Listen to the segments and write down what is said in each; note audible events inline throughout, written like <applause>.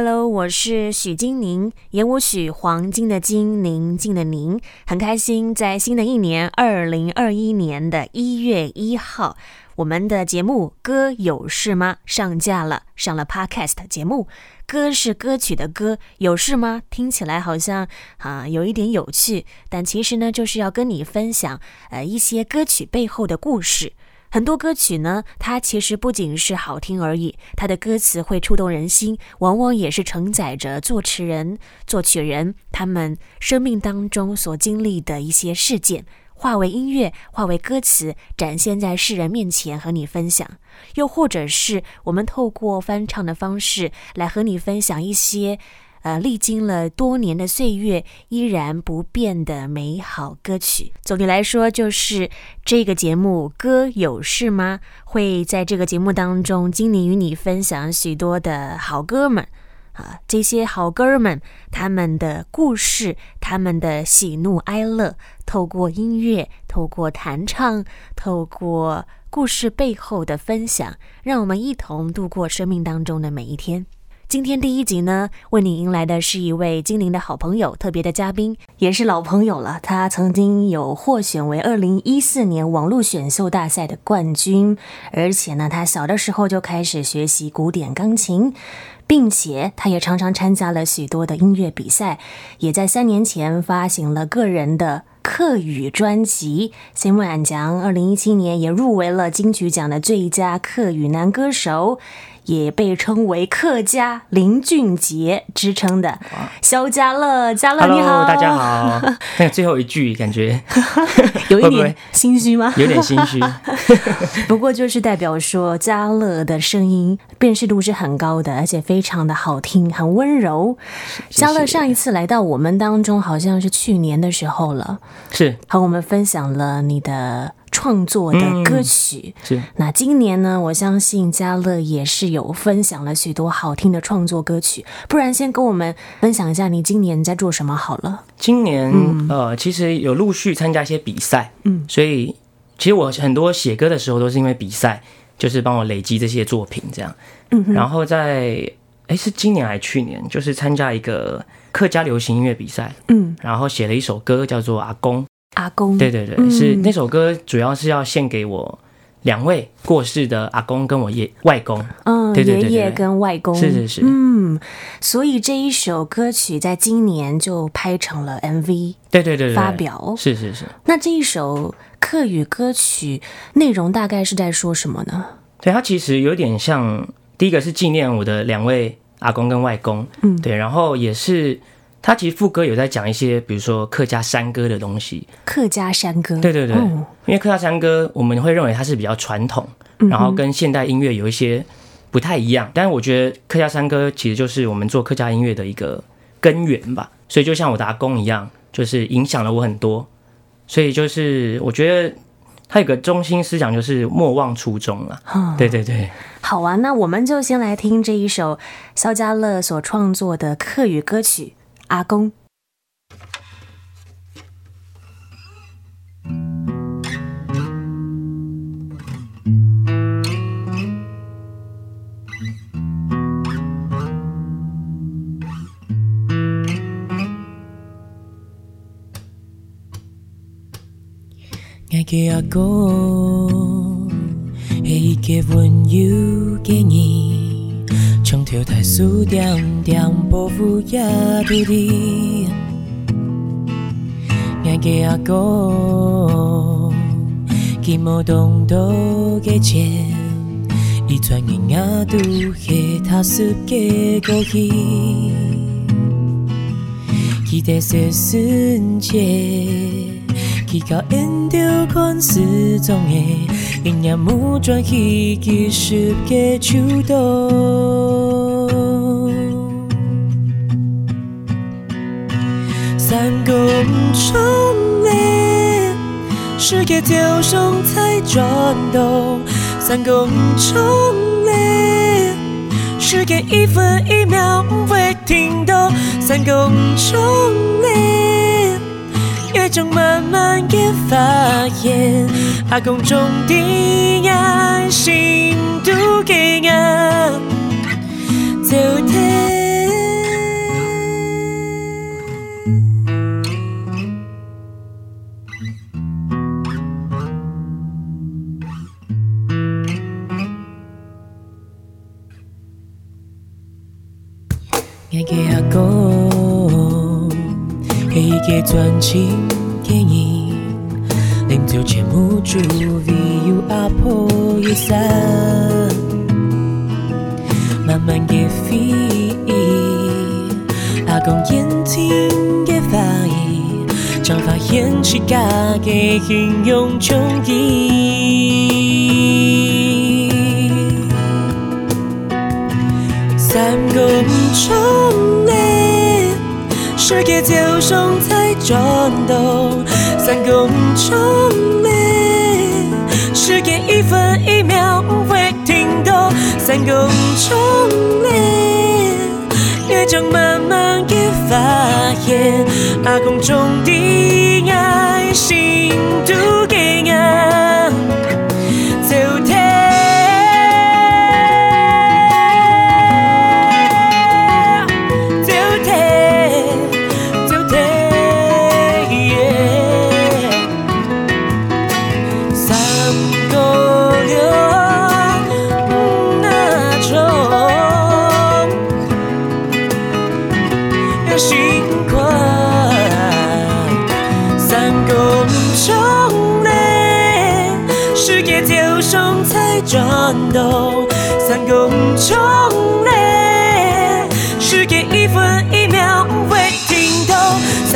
Hello，我是许金宁，演我许黄金的金，宁静的宁，很开心在新的一年二零二一年的一月一号，我们的节目《歌有事吗》上架了，上了 Podcast 节目。歌是歌曲的歌，有事吗？听起来好像啊有一点有趣，但其实呢，就是要跟你分享呃一些歌曲背后的故事。很多歌曲呢，它其实不仅是好听而已，它的歌词会触动人心，往往也是承载着作词人、作曲人他们生命当中所经历的一些事件，化为音乐，化为歌词，展现在世人面前和你分享。又或者是我们透过翻唱的方式来和你分享一些。呃，历经了多年的岁月，依然不变的美好歌曲。总的来说，就是这个节目《歌有事吗》会在这个节目当中，经历与你分享许多的好哥们啊，这些好哥们他们的故事，他们的喜怒哀乐，透过音乐，透过弹唱，透过故事背后的分享，让我们一同度过生命当中的每一天。今天第一集呢，为你迎来的是一位精灵的好朋友，特别的嘉宾，也是老朋友了。他曾经有获选为二零一四年网络选秀大赛的冠军，而且呢，他小的时候就开始学习古典钢琴，并且他也常常参加了许多的音乐比赛，也在三年前发行了个人的客语专辑。新闻安讲，二零一七年也入围了金曲奖的最佳客语男歌手。也被称为客家林俊杰之称的肖家乐，家乐你好，大家好。那 <laughs> 最后一句感觉 <laughs> 有一点心虚吗？有点心虚。<laughs> 不过就是代表说家乐的声音辨识度是很高的，而且非常的好听，很温柔。家乐上一次来到我们当中，好像是去年的时候了，是和我们分享了你的。创作的歌曲、嗯、是。那今年呢，我相信家乐也是有分享了许多好听的创作歌曲。不然，先跟我们分享一下你今年在做什么好了。今年、嗯、呃，其实有陆续参加一些比赛，嗯，所以其实我很多写歌的时候都是因为比赛，就是帮我累积这些作品这样。嗯，然后在哎是今年还是去年，就是参加一个客家流行音乐比赛，嗯，然后写了一首歌叫做《阿公》。阿公，对对对，嗯、是那首歌，主要是要献给我两位过世的阿公跟我爷外公。嗯，对对对对，爷爷跟外公，是是是。嗯，所以这一首歌曲在今年就拍成了 MV，对对对，发表。是是是。那这一首客语歌曲内容大概是在说什么呢？对，它其实有点像，第一个是纪念我的两位阿公跟外公，嗯，对，然后也是。他其实副歌有在讲一些，比如说客家山歌的东西。客家山歌，对对对，哦、因为客家山歌我们会认为它是比较传统，嗯、然后跟现代音乐有一些不太一样。但是我觉得客家山歌其实就是我们做客家音乐的一个根源吧。所以就像我的阿公一样，就是影响了我很多。所以就是我觉得他有个中心思想，就是莫忘初衷了。哦、对对对，好啊，那我们就先来听这一首肖家乐所创作的客语歌曲。阿公，我的阿公是一个温柔的人。从头太数点点不负也对的，我的阿公，寂寞东东的钱，一转眼也都是他世界过去，期待是瞬间，去到印度看失踪的。今夜无转去结束的秋冬，三公钟内，世界就像在转动。三公钟内，时间一分一秒不会停动。三公钟内，慢慢也发现。阿公种的爱，心都给我，走给一个专情电影，临走前母祝为有阿婆一生，慢慢嘅飞，阿公眼睛嘅发意，将发现起家嘅英勇冲击。三公钟嘞，世界就像在转动。三公钟面，时间一分一秒不会停顿。三公钟嘞，越将慢慢嘅发现，阿公种的爱心都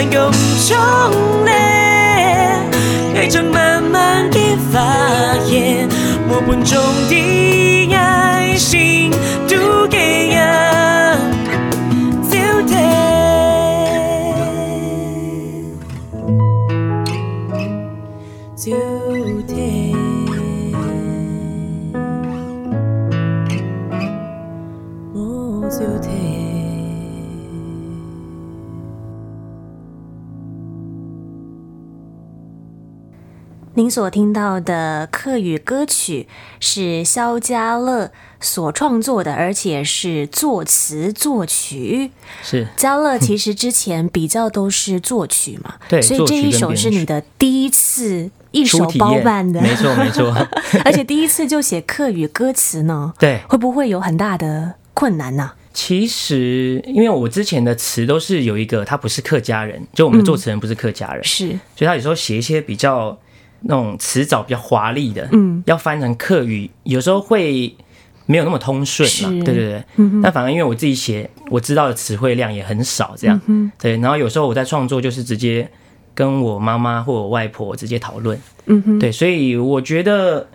三公钟嘞，爱正慢慢的发现，我本中的爱心。您所听到的客语歌曲是肖家乐所创作的，而且是作词作曲。是。家乐其实之前比较都是作曲嘛，<laughs> 对，所以这一首是你的第一次一手包办的，没错没错，<laughs> 而且第一次就写客语歌词呢，<laughs> 对，会不会有很大的困难呢？其实，因为我之前的词都是有一个他不是客家人，就我们的作词人不是客家人，嗯、是，所以他有时候写一些比较。那种词藻比较华丽的，嗯，要翻成客语，有时候会没有那么通顺嘛，对对对。嗯、但反而因为我自己写，我知道的词汇量也很少，这样，嗯，对。然后有时候我在创作，就是直接跟我妈妈或我外婆直接讨论，嗯哼，对。所以我觉得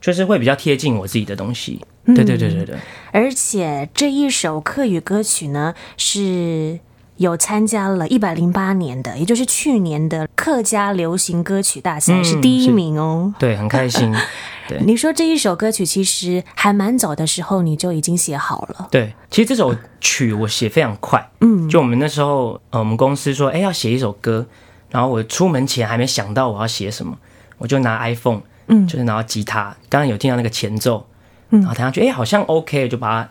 就是会比较贴近我自己的东西，对对对对对。而且这一首客语歌曲呢是。有参加了一百零八年的，也就是去年的客家流行歌曲大赛，嗯、是第一名哦。对，很开心。<laughs> 对，你说这一首歌曲其实还蛮早的时候你就已经写好了。对，其实这首曲我写非常快。嗯，就我们那时候，呃，我们公司说，哎，要写一首歌，然后我出门前还没想到我要写什么，我就拿 iPhone，嗯，就是拿吉他，刚刚有听到那个前奏，嗯，然后听上去，哎，好像 OK，就把它。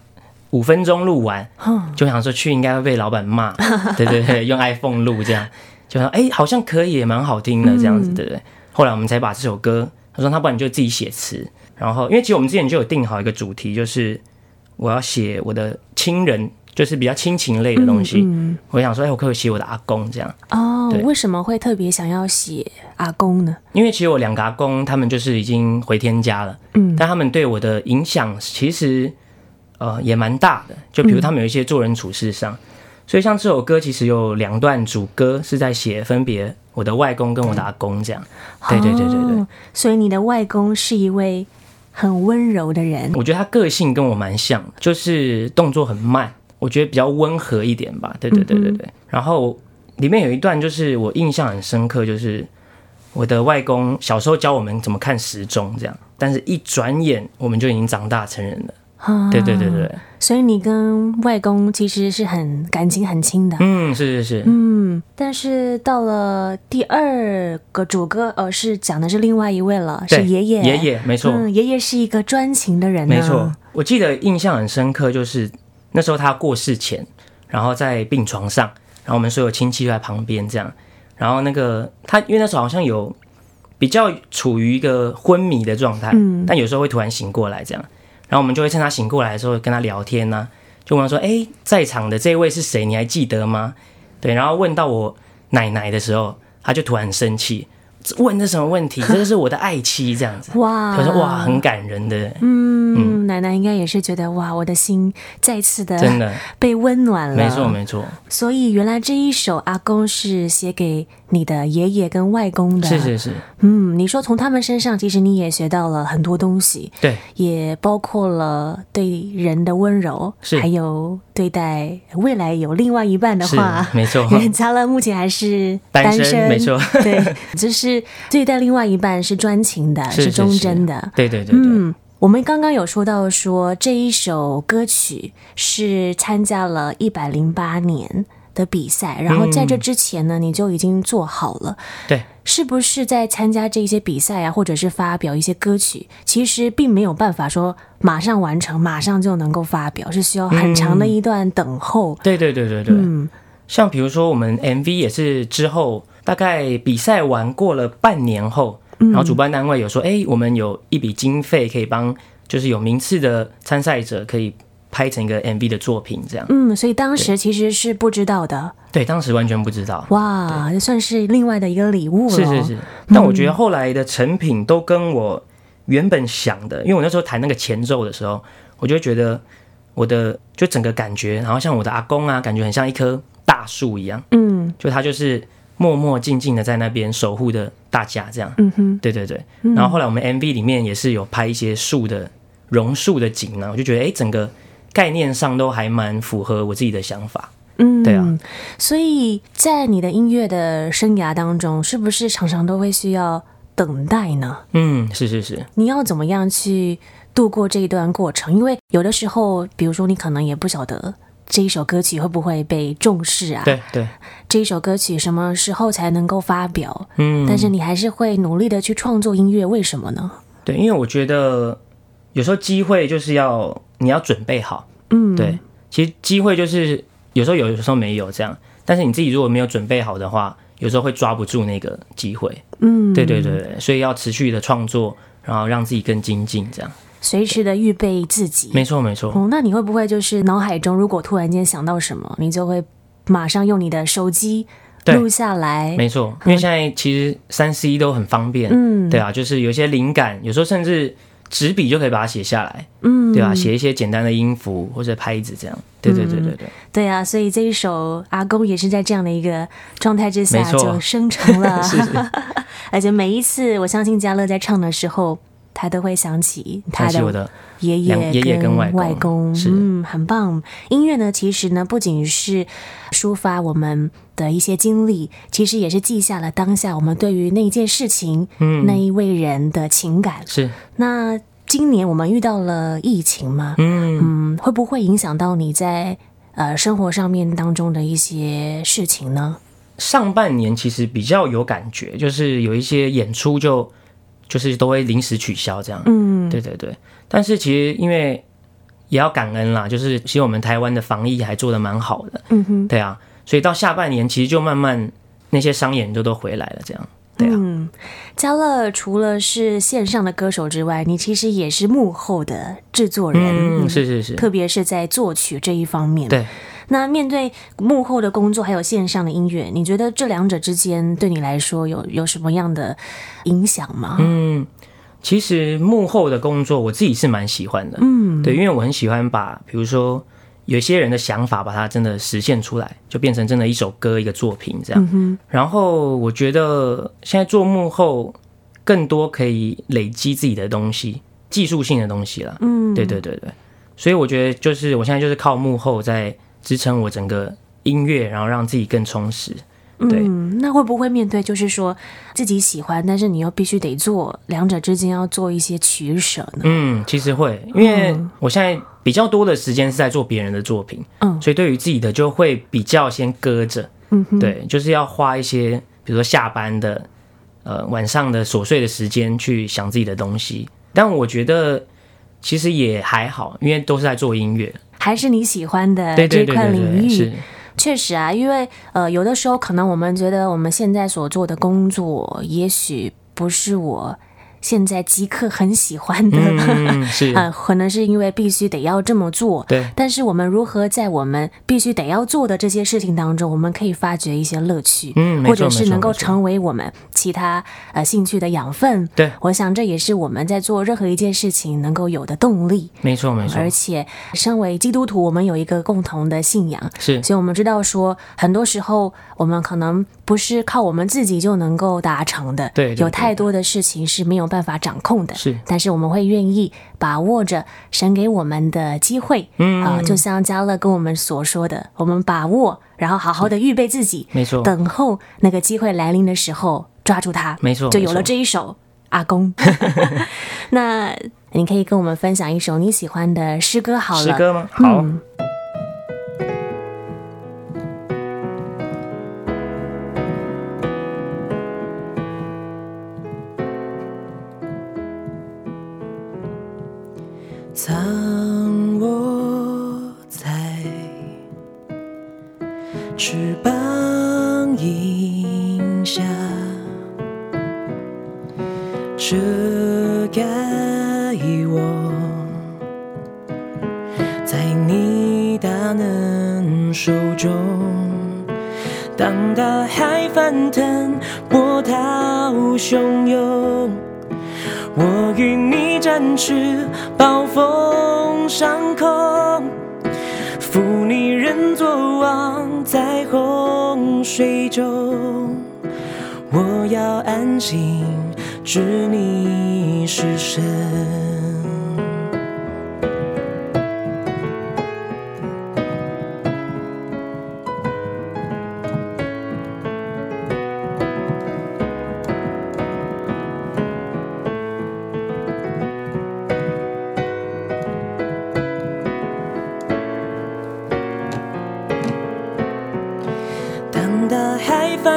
五分钟录完，<laughs> 就想说去应该会被老板骂，<laughs> 对对对，用 iPhone 录这样，就说哎、欸，好像可以，也蛮好听的这样子，对不对？后来我们才把这首歌，他说他不然你就自己写词，然后因为其实我们之前就有定好一个主题，就是我要写我的亲人，就是比较亲情类的东西。嗯，我想说，哎，我可以写我的阿公这样？哦，为什么会特别想要写阿公呢？因为其实我两个阿公他们就是已经回天家了，嗯，但他们对我的影响其实。呃，也蛮大的，就比如他们有一些做人处事上，嗯、所以像这首歌其实有两段主歌是在写分别我的外公跟我的阿公这样，对对对对对、哦。所以你的外公是一位很温柔的人，我觉得他个性跟我蛮像，就是动作很慢，我觉得比较温和一点吧。对对对对对。嗯、然后里面有一段就是我印象很深刻，就是我的外公小时候教我们怎么看时钟这样，但是一转眼我们就已经长大成人了。对对对对，所以你跟外公其实是很感情很亲的。嗯，是是是。嗯，但是到了第二个主歌，呃，是讲的是另外一位了，是爷爷。爷爷，没错。嗯，爷爷是一个专情的人。没错，我记得印象很深刻，就是那时候他过世前，然后在病床上，然后我们所有亲戚都在旁边这样，然后那个他，因为那时候好像有比较处于一个昏迷的状态，嗯，但有时候会突然醒过来这样。然后我们就会趁他醒过来的时候跟他聊天呐、啊，就问他说：“哎，在场的这位是谁？你还记得吗？”对，然后问到我奶奶的时候，他就突然很生气。问这什么问题？这个是我的爱妻，这样子。哇，他说哇，很感人的。嗯，嗯，奶奶应该也是觉得哇，我的心再次的真的 <laughs> 被温暖了。没错，没错。所以原来这一首阿公是写给你的爷爷跟外公的。是是是。嗯，你说从他们身上，其实你也学到了很多东西。对，也包括了对人的温柔，是还有对待未来有另外一半的话，没错。因为嘉乐目前还是 <laughs> 单身，单身没错。对，<laughs> 就是。对待另外一半是专情的，是，忠贞的。对对对对。嗯，我们刚刚有说到说这一首歌曲是参加了一百零八年的比赛，然后在这之前呢，你就已经做好了。对，是不是在参加这些比赛啊，或者是发表一些歌曲，其实并没有办法说马上完成，马上就能够发表，是需要很长的一段等候。嗯、对对对对对。嗯，像比如说我们 MV 也是之后。大概比赛完过了半年后，然后主办单位有说：“哎、我们有一笔经费可以帮，就是有名次的参赛者可以拍成一个 MV 的作品，这样。”嗯，所以当时其实是不知道的。对，当时完全不知道。哇，这算是另外的一个礼物了。是是是，但我觉得后来的成品都跟我原本想的，因为我那时候弹那个前奏的时候，我就觉得我的就整个感觉，然后像我的阿公啊，感觉很像一棵大树一样。嗯，就他就是。默默静静的在那边守护着大家，这样，嗯哼，对对对。然后后来我们 MV 里面也是有拍一些树的榕树的景呢，我就觉得哎，整个概念上都还蛮符合我自己的想法，嗯，对啊。所以在你的音乐的生涯当中，是不是常常都会需要等待呢？嗯，是是是。你要怎么样去度过这一段过程？因为有的时候，比如说你可能也不晓得。这一首歌曲会不会被重视啊？对对，这一首歌曲什么时候才能够发表？嗯，但是你还是会努力的去创作音乐，为什么呢？对，因为我觉得有时候机会就是要你要准备好。嗯，对，其实机会就是有时候有，有时候没有这样。但是你自己如果没有准备好的话，有时候会抓不住那个机会。嗯，对对对对，所以要持续的创作，然后让自己更精进，这样。随时的预备自己，没错没错。哦，那你会不会就是脑海中如果突然间想到什么，你就会马上用你的手机录下来？没错，因为现在其实三 C 都很方便，嗯，对啊，就是有些灵感，有时候甚至纸笔就可以把它写下来，嗯，对啊，写一些简单的音符或者拍子这样，对对对对对，对啊，所以这一首阿公也是在这样的一个状态之下就生成了，<laughs> 是是 <laughs> 而且每一次我相信嘉乐在唱的时候。他都会想起他的爷爷跟外公，外公嗯，很棒。音乐呢，其实呢，不仅是抒发我们的一些经历，其实也是记下了当下我们对于那件事情、嗯、那一位人的情感。是。那今年我们遇到了疫情嘛？嗯嗯，会不会影响到你在呃生活上面当中的一些事情呢？上半年其实比较有感觉，就是有一些演出就。就是都会临时取消这样，嗯，对对对。但是其实因为也要感恩啦，就是其实我们台湾的防疫还做的蛮好的，嗯哼，对啊。所以到下半年其实就慢慢那些商演就都回来了，这样，对啊。嗯，嘉乐除了是线上的歌手之外，你其实也是幕后的制作人，嗯，是是是，特别是在作曲这一方面，对。那面对幕后的工作，还有线上的音乐，你觉得这两者之间对你来说有有什么样的影响吗？嗯，其实幕后的工作我自己是蛮喜欢的，嗯，对，因为我很喜欢把，比如说有些人的想法，把它真的实现出来，就变成真的一首歌、一个作品这样。嗯。然后我觉得现在做幕后更多可以累积自己的东西，技术性的东西了。嗯，对对对对，所以我觉得就是我现在就是靠幕后在。支撑我整个音乐，然后让自己更充实。对，嗯，那会不会面对就是说自己喜欢，但是你又必须得做两者之间要做一些取舍呢？嗯，其实会，因为我现在比较多的时间是在做别人的作品，嗯，所以对于自己的就会比较先搁着。嗯，对，就是要花一些，比如说下班的，呃，晚上的琐碎的时间去想自己的东西。但我觉得其实也还好，因为都是在做音乐。还是你喜欢的这块领域，确实啊，因为呃，有的时候可能我们觉得我们现在所做的工作，也许不是。我现在即刻很喜欢的，嗯、<laughs> 是啊、呃，可能是因为必须得要这么做。对，但是我们如何在我们必须得要做的这些事情当中，我们可以发掘一些乐趣，嗯，或者是能够成为我们其他呃兴趣的养分。对，我想这也是我们在做任何一件事情能够有的动力。没错，没错。而且，身为基督徒，我们有一个共同的信仰，是，所以我们知道说，很多时候我们可能不是靠我们自己就能够达成的，对，对，对，有太多的事情是没有办法掌控的，是。但是我们会愿意把握着神给我们的机会，嗯啊、呃，就像嘉乐跟我们所说的，我们把握，然后好好的预备自己，没错，等候那个机会来临的时候，抓住它，没错，就有了这一首阿公。<laughs> 那你可以跟我们分享一首你喜欢的诗歌好了，诗歌吗？好。嗯当大海翻腾，波涛汹涌。我与你展翅，暴风上空，负你人作王，在洪水中。我要安静，知你是神。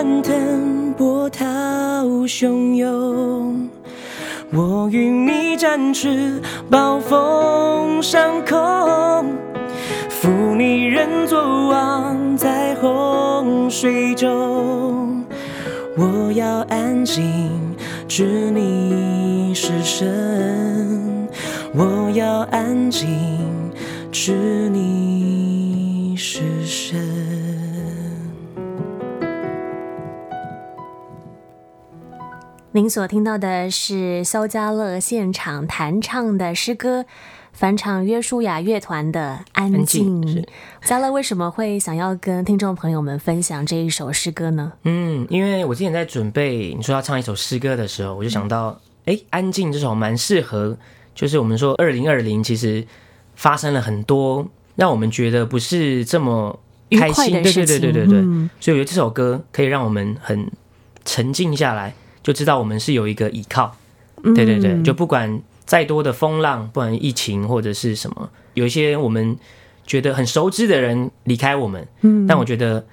翻腾，波涛汹涌，我与你展翅，暴风上空，负你人作王，在洪水中。我要安静，知你是神。我要安静，知你您所听到的是肖家乐现场弹唱的诗歌，返场约书亚乐团的《安静》。家乐为什么会想要跟听众朋友们分享这一首诗歌呢？嗯，因为我之前在准备你说要唱一首诗歌的时候，我就想到，哎、嗯，《安静》这首蛮适合，就是我们说二零二零其实发生了很多让我们觉得不是这么开心的事情，对对对对对对，嗯、所以我觉得这首歌可以让我们很沉静下来。就知道我们是有一个依靠，对对对，就不管再多的风浪，不管疫情或者是什么，有一些我们觉得很熟知的人离开我们，嗯，但我觉得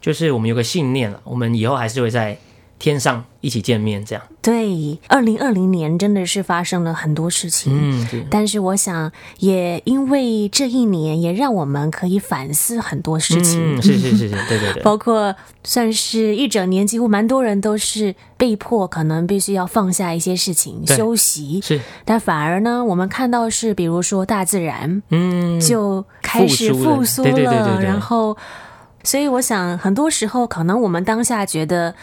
就是我们有个信念了，我们以后还是会在天上一起见面，这样。对，二零二零年真的是发生了很多事情，嗯，对。但是我想，也因为这一年，也让我们可以反思很多事情。嗯，是是是是，对对对。<laughs> 包括算是一整年，几乎蛮多人都是被迫，可能必须要放下一些事情休息。是。但反而呢，我们看到是，比如说大自然，嗯，就开始复苏了。对对对对对。然后，所以我想，很多时候可能我们当下觉得。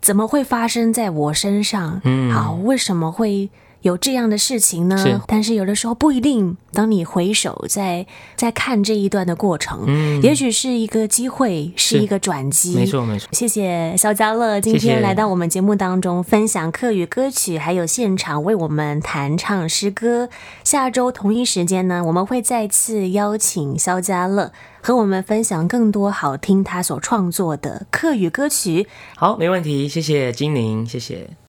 怎么会发生在我身上？嗯，好，为什么会有这样的事情呢？是，但是有的时候不一定。当你回首在在看这一段的过程，嗯，也许是一个机会，是，一个转机。没错，没错。谢谢肖家乐今天来到我们节目当中，分享课语歌曲，还有现场为我们弹唱诗歌。下周同一时间呢，我们会再次邀请肖家乐。和我们分享更多好听他所创作的客语歌曲。好，没问题，谢谢金宁，谢谢。